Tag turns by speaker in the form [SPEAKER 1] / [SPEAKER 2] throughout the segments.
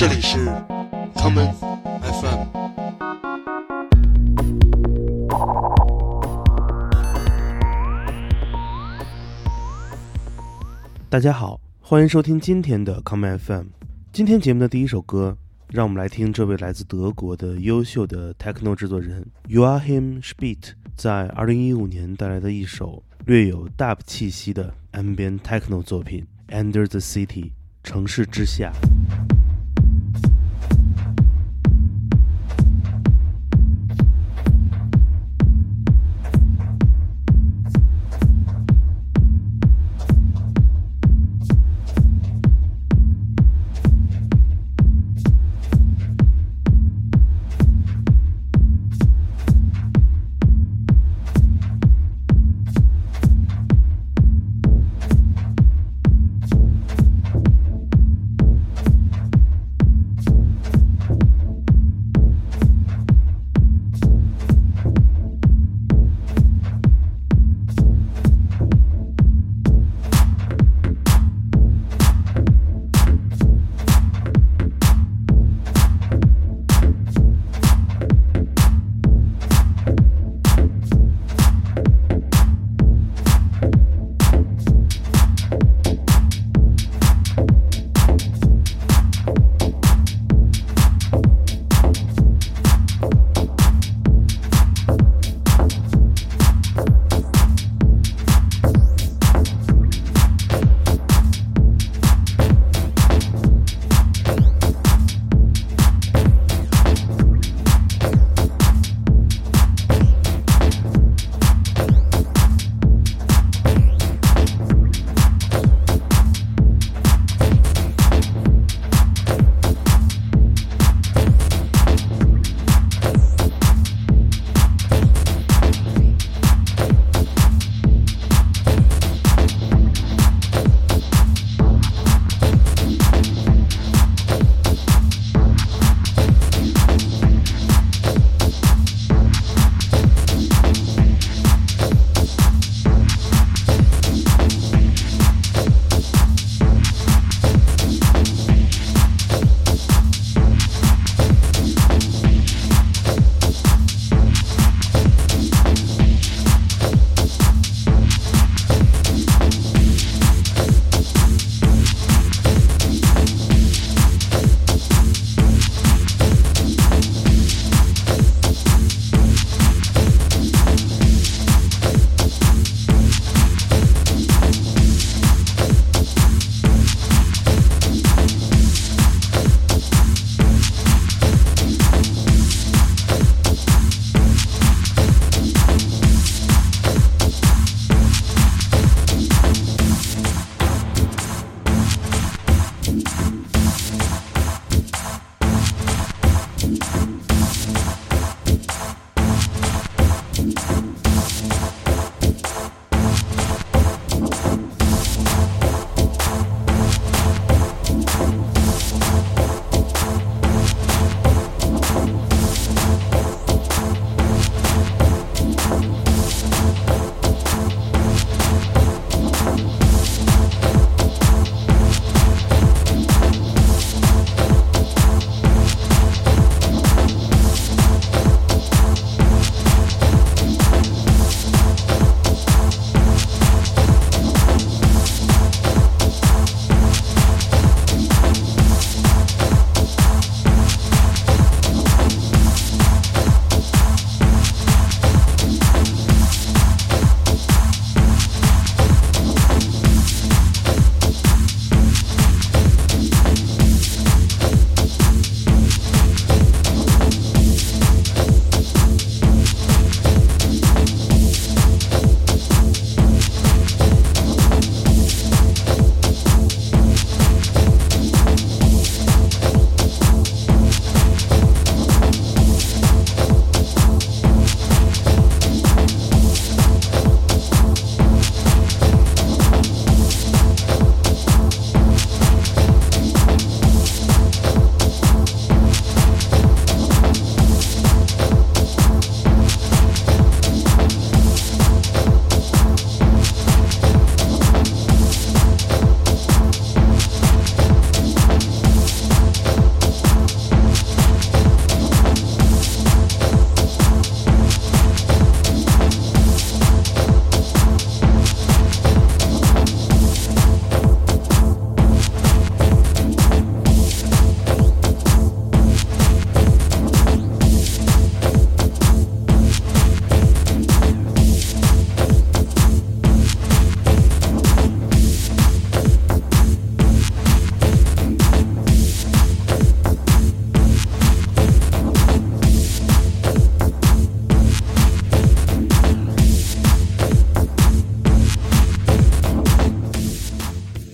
[SPEAKER 1] 这里是 common FM。
[SPEAKER 2] 大家好，欢迎收听今天的 common FM。今天节目的第一首歌，让我们来听这位来自德国的优秀的 techno 制作人 Joachim Spiet 在2015年带来的一首略有 dub 气息的 ambient techno 作品《Under the City》城市之下。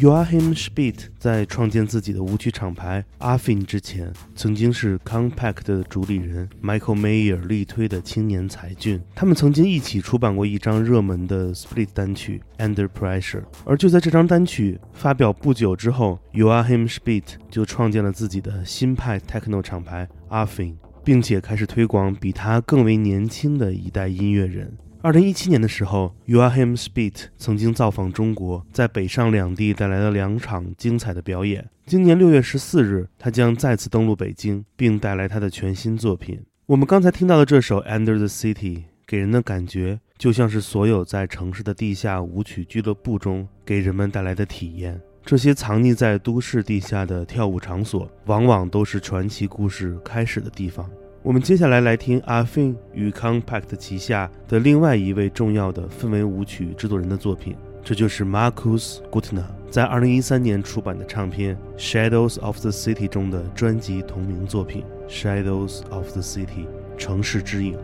[SPEAKER 2] Joachim Spieth 在创建自己的舞曲厂牌 Afin 之前，曾经是 Compact 的主理人 Michael Mayer 力推的青年才俊。他们曾经一起出版过一张热门的 Split 单曲 Under Pressure。而就在这张单曲发表不久之后，Joachim Spieth 就创建了自己的新派 Techno 厂牌 Affin，并且开始推广比他更为年轻的一代音乐人。二零一七年的时候，Joachim Spit 曾经造访中国，在北上两地带来了两场精彩的表演。今年六月十四日，他将再次登陆北京，并带来他的全新作品。我们刚才听到的这首《Under the City》，给人的感觉就像是所有在城市的地下舞曲俱乐部中给人们带来的体验。这些藏匿在都市地下的跳舞场所，往往都是传奇故事开始的地方。我们接下来来听阿芬与 Compact 旗下的另外一位重要的氛围舞曲制作人的作品，这就是 Marcus Gutner 在2013年出版的唱片《Shadows of the City》中的专辑同名作品《Shadows of the City》城市之影。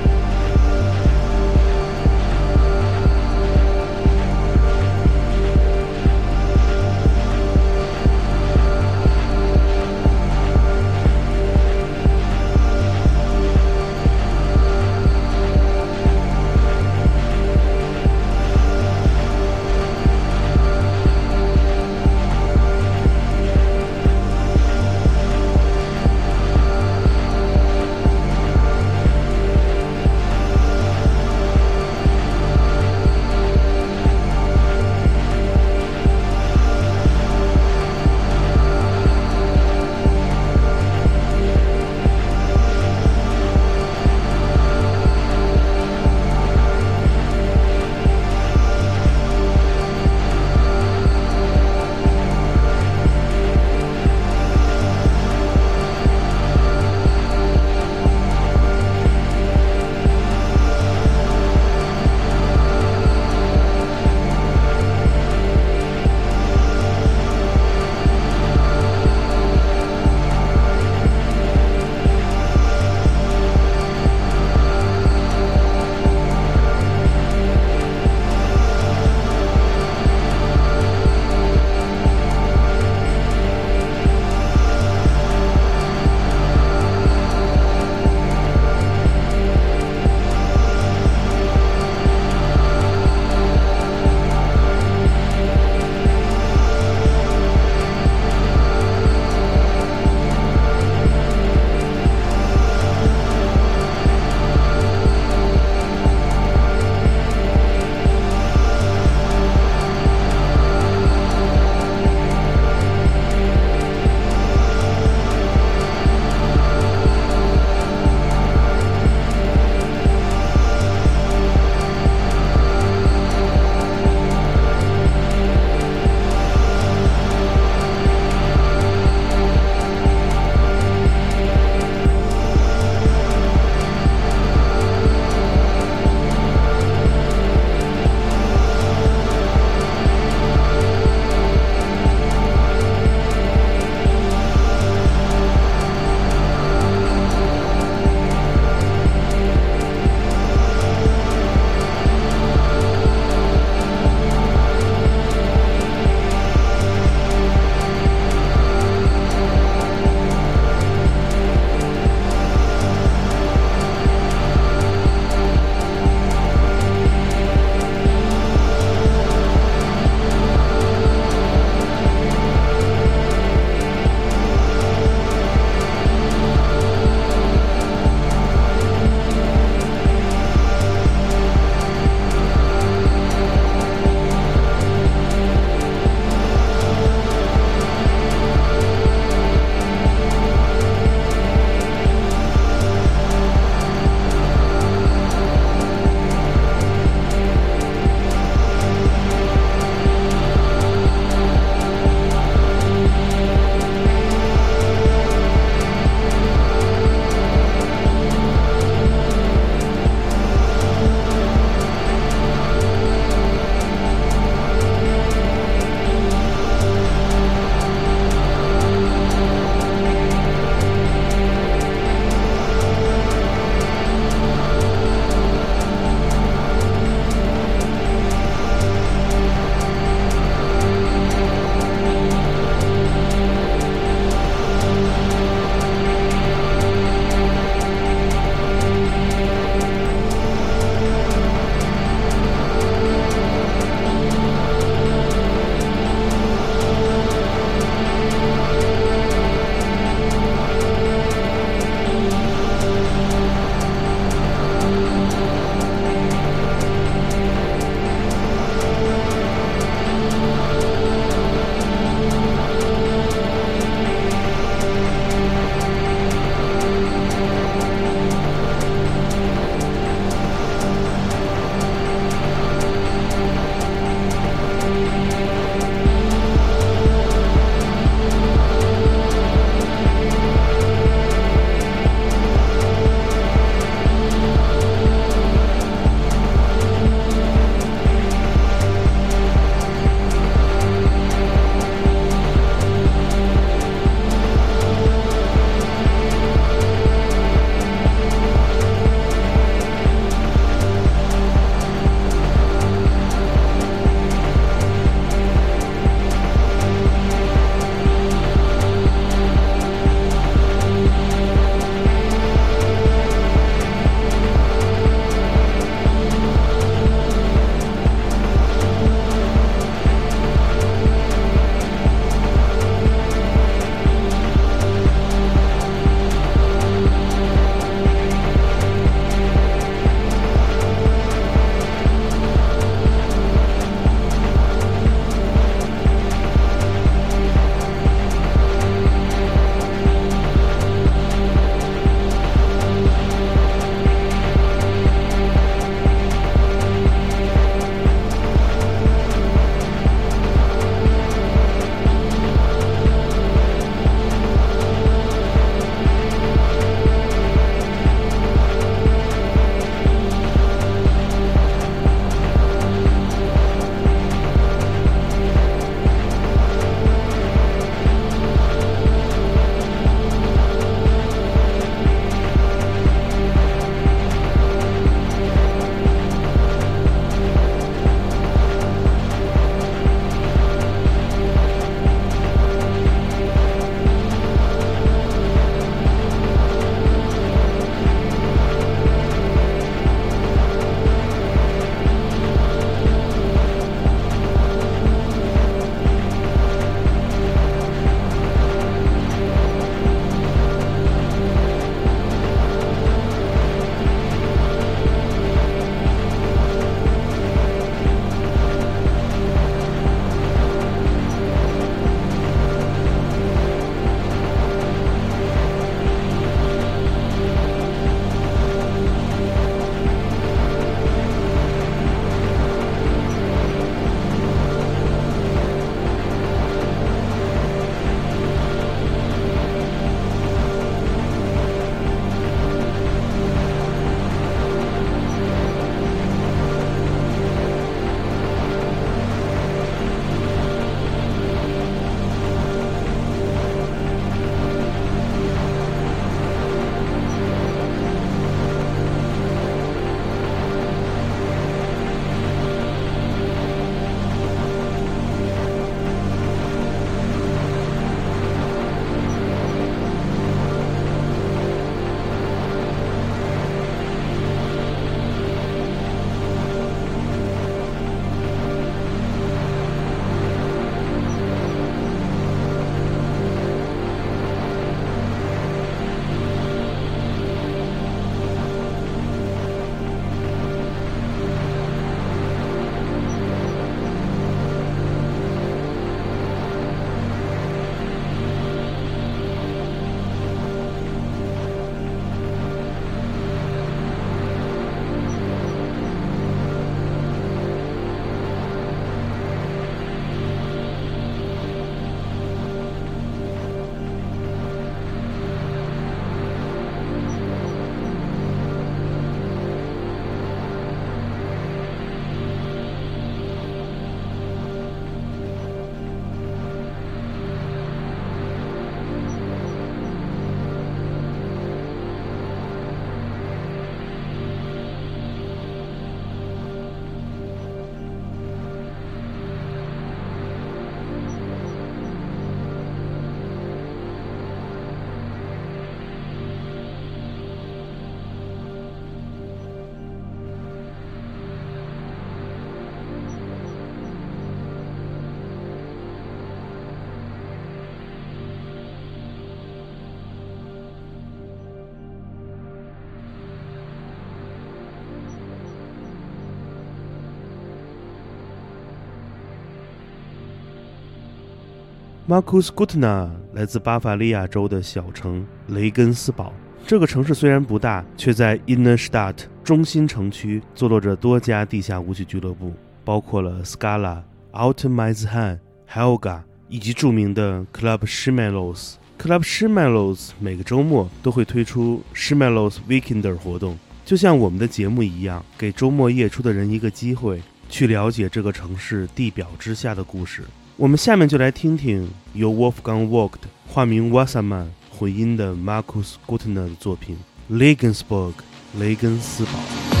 [SPEAKER 2] Marcus Gutner 来自巴伐利亚州的小城雷根斯堡。这个城市虽然不大，却在 Innenstadt 中心城区坐落着多家地下舞曲俱乐部，包括了 Scala、Alt m a z h a n Helga 以及著名的 Club Schmelos。Club Schmelos 每个周末都会推出 Schmelos Weekender 活动，就像我们的节目一样，给周末夜出的人一个机会，去了解这个城市地表之下的故事。我们下面就来听听由 Wolfgang Vogt 化名 Wasserman 混音的 Markus Gutner 的作品《Legensburg》雷根斯堡。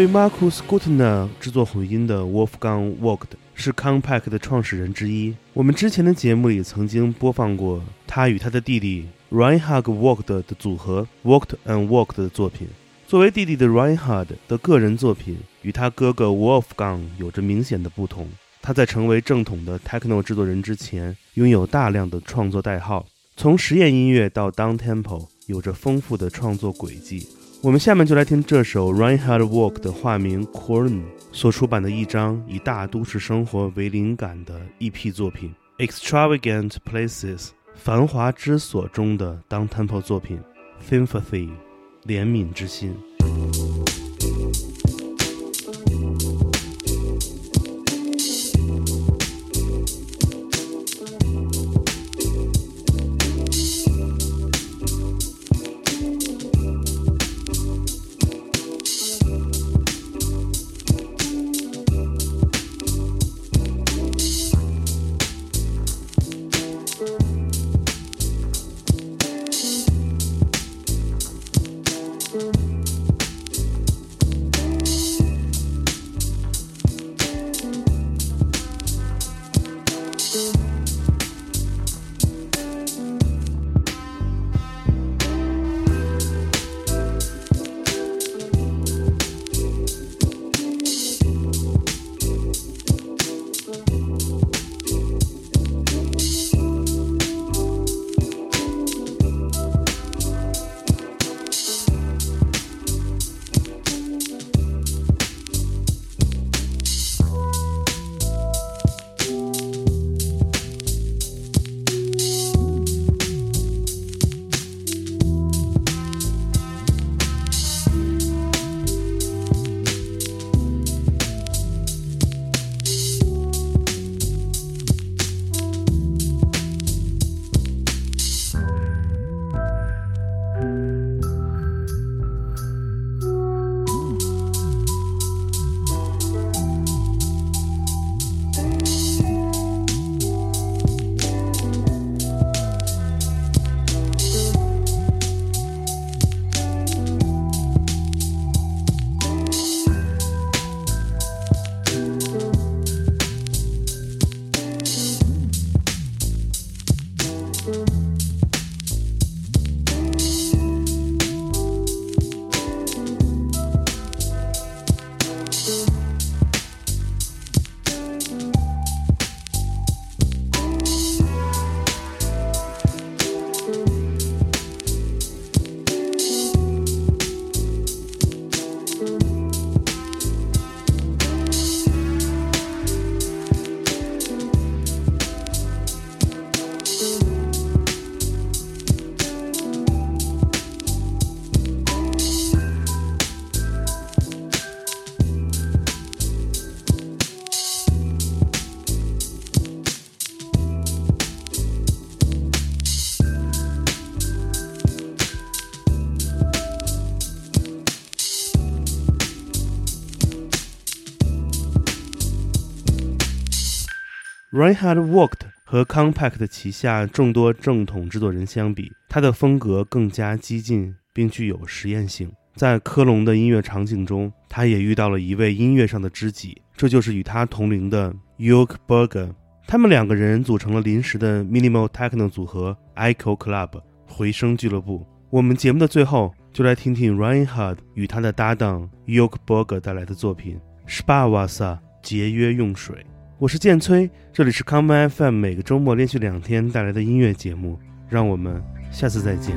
[SPEAKER 2] 为 Marcus Gutner 制作混音的 Wolfgang w o g t 是 Compact 的创始人之一。我们之前的节目里曾经播放过他与他的弟弟 Reinhard Vogt 的组合 Vogt and Vogt 的作品。作为弟弟的 Reinhard 的个人作品与他哥哥 Wolfgang 有着明显的不同。他在成为正统的 Techno 制作人之前，拥有大量的创作代号，从实验音乐到 Down Tempo，有着丰富的创作轨迹。我们下面就来听这首 Reinhard Walk 的化名 Korn 所出版的一张以大都市生活为灵感的 EP 作品《Extravagant Places》繁华之所中的 Down Tempo 作品《Sympathy》怜悯之心。Reinhard worked 和 Compact 旗下众多正统制作人相比，他的风格更加激进，并具有实验性。在科隆的音乐场景中，他也遇到了一位音乐上的知己，这就是与他同龄的 York Berger。他们两个人组成了临时的 Minimal Techno 组合 Echo Club 回声俱乐部。我们节目的最后，就来听听 Reinhard 与他的搭档 York Berger 带来的作品 Spa Wasser 节约用水。我是剑崔，这里是康麦 FM，每个周末连续两天带来的音乐节目，让我们下次再见。